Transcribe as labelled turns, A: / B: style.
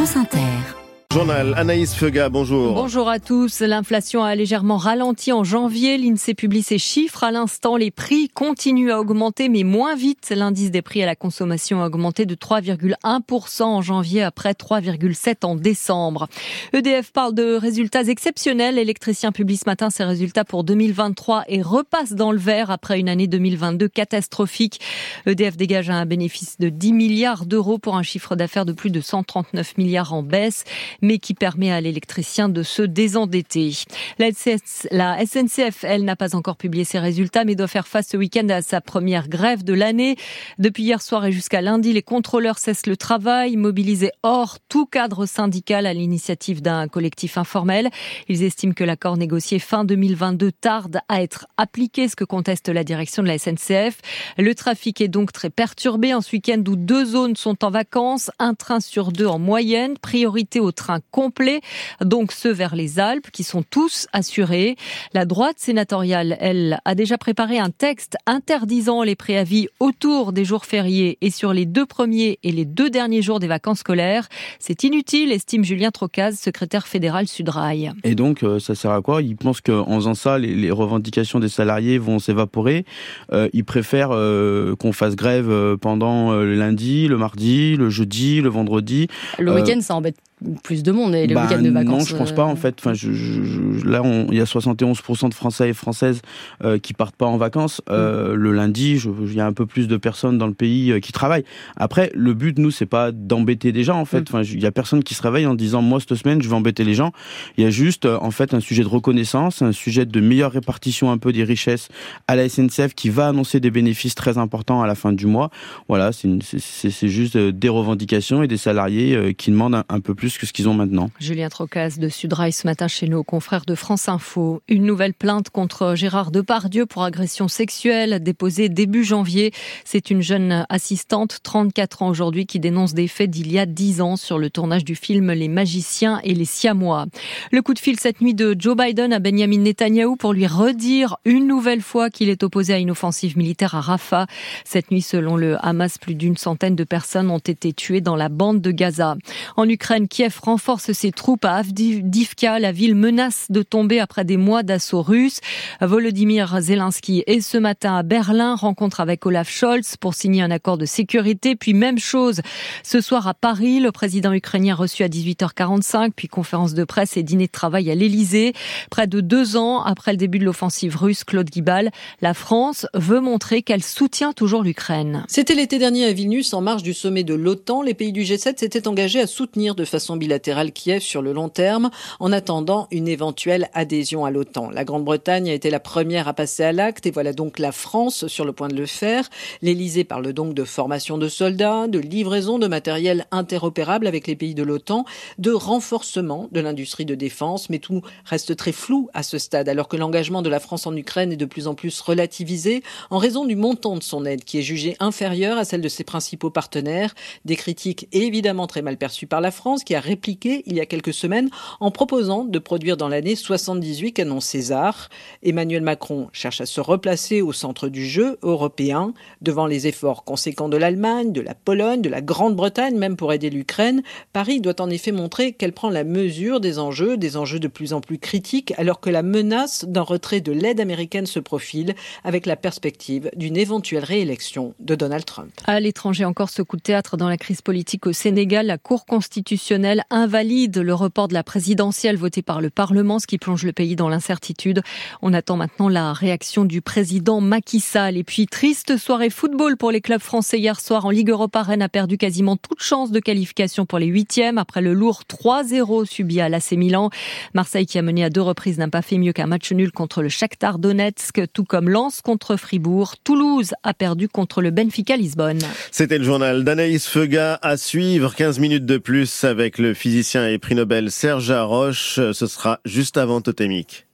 A: France Inter.
B: Journal Anaïs Fega, bonjour.
C: Bonjour à tous. L'inflation a légèrement ralenti en janvier. L'INSEE publie ses chiffres. À l'instant, les prix continuent à augmenter, mais moins vite. L'indice des prix à la consommation a augmenté de 3,1% en janvier après 3,7% en décembre. EDF parle de résultats exceptionnels. L'électricien publie ce matin ses résultats pour 2023 et repasse dans le vert après une année 2022 catastrophique. EDF dégage un bénéfice de 10 milliards d'euros pour un chiffre d'affaires de plus de 139 milliards en baisse mais qui permet à l'électricien de se désendetter. La SNCF, elle, n'a pas encore publié ses résultats, mais doit faire face ce week-end à sa première grève de l'année. Depuis hier soir et jusqu'à lundi, les contrôleurs cessent le travail, mobilisés hors tout cadre syndical à l'initiative d'un collectif informel. Ils estiment que l'accord négocié fin 2022 tarde à être appliqué, ce que conteste la direction de la SNCF. Le trafic est donc très perturbé en ce week-end où deux zones sont en vacances, un train sur deux en moyenne, priorité au train complet, donc ceux vers les Alpes, qui sont tous assurés. La droite sénatoriale, elle, a déjà préparé un texte interdisant les préavis autour des jours fériés et sur les deux premiers et les deux derniers jours des vacances scolaires. C'est inutile, estime Julien Trocaz, secrétaire fédéral Sudrail.
D: Et donc, euh, ça sert à quoi? Ils pensent qu'en faisant ça, les, revendications des salariés vont s'évaporer. Euh, ils préfèrent euh, qu'on fasse grève pendant le lundi, le mardi, le jeudi, le vendredi.
C: Le week-end, ça embête plus de monde et le
D: bah,
C: week-end de vacances.
D: Non, je pense pas en euh. fait. Enfin, je, je, là, il y a 71% de Français et Françaises euh, qui partent pas en vacances. Euh, mm. Le lundi, il y a un peu plus de personnes dans le pays euh, qui travaillent. Après, le but, nous, c'est pas d'embêter des gens en fait. Mm. Enfin, il y a personne qui se réveille en disant moi cette semaine, je vais embêter les gens. Il y a juste en fait un sujet de reconnaissance, un sujet de meilleure répartition un peu des richesses à la SNCF qui va annoncer des bénéfices très importants à la fin du mois. Voilà, c'est juste des revendications et des salariés qui demandent un, un peu plus
C: Julien Trocas de Sudrail ce matin chez nos confrères de France Info. Une nouvelle plainte contre Gérard Depardieu pour agression sexuelle déposée début janvier. C'est une jeune assistante, 34 ans aujourd'hui, qui dénonce des faits d'il y a 10 ans sur le tournage du film Les Magiciens et les Siamois. Le coup de fil cette nuit de Joe Biden à Benjamin Netanyahou pour lui redire une nouvelle fois qu'il est opposé à une offensive militaire à Rafah. Cette nuit, selon le Hamas, plus d'une centaine de personnes ont été tuées dans la bande de Gaza. En Ukraine, Kiev renforce ses troupes à Avdivka. La ville menace de tomber après des mois d'assaut russe. Volodymyr Zelensky est ce matin à Berlin, rencontre avec Olaf Scholz pour signer un accord de sécurité. Puis même chose ce soir à Paris, le président ukrainien reçu à 18h45, puis conférence de presse et dîner de travail à l'Elysée. Près de deux ans après le début de l'offensive russe, Claude Guibal, la France veut montrer qu'elle soutient toujours l'Ukraine.
E: C'était l'été dernier à Vilnius, en marge du sommet de l'OTAN. Les pays du G7 s'étaient engagés à soutenir de façon bilatérale Kiev sur le long terme en attendant une éventuelle adhésion à l'OTAN. La Grande-Bretagne a été la première à passer à l'acte et voilà donc la France sur le point de le faire. L'Élysée parle donc de formation de soldats, de livraison de matériel interopérable avec les pays de l'OTAN, de renforcement de l'industrie de défense, mais tout reste très flou à ce stade alors que l'engagement de la France en Ukraine est de plus en plus relativisé en raison du montant de son aide qui est jugé inférieur à celle de ses principaux partenaires. Des critiques évidemment très mal perçues par la France qui a répliqué il y a quelques semaines en proposant de produire dans l'année 78 canons César. Emmanuel Macron cherche à se replacer au centre du jeu européen devant les efforts conséquents de l'Allemagne, de la Pologne, de la Grande-Bretagne même pour aider l'Ukraine. Paris doit en effet montrer qu'elle prend la mesure des enjeux, des enjeux de plus en plus critiques alors que la menace d'un retrait de l'aide américaine se profile avec la perspective d'une éventuelle réélection de Donald Trump.
C: À l'étranger encore ce coup de théâtre dans la crise politique au Sénégal, la Cour constitutionnelle invalide le report de la présidentielle votée par le Parlement, ce qui plonge le pays dans l'incertitude. On attend maintenant la réaction du président Macky Sall. Et puis, triste soirée football pour les clubs français hier soir en Ligue Europa. Rennes a perdu quasiment toute chance de qualification pour les huitièmes après le lourd 3-0 subi à l'AC Milan. Marseille, qui a mené à deux reprises, n'a pas fait mieux qu'un match nul contre le Shakhtar Donetsk, tout comme Lens contre Fribourg. Toulouse a perdu contre le Benfica Lisbonne.
B: C'était le journal d'Anaïs Feuga à suivre. 15 minutes de plus avec le physicien et prix Nobel Serge Haroche. Ce sera juste avant Totémique.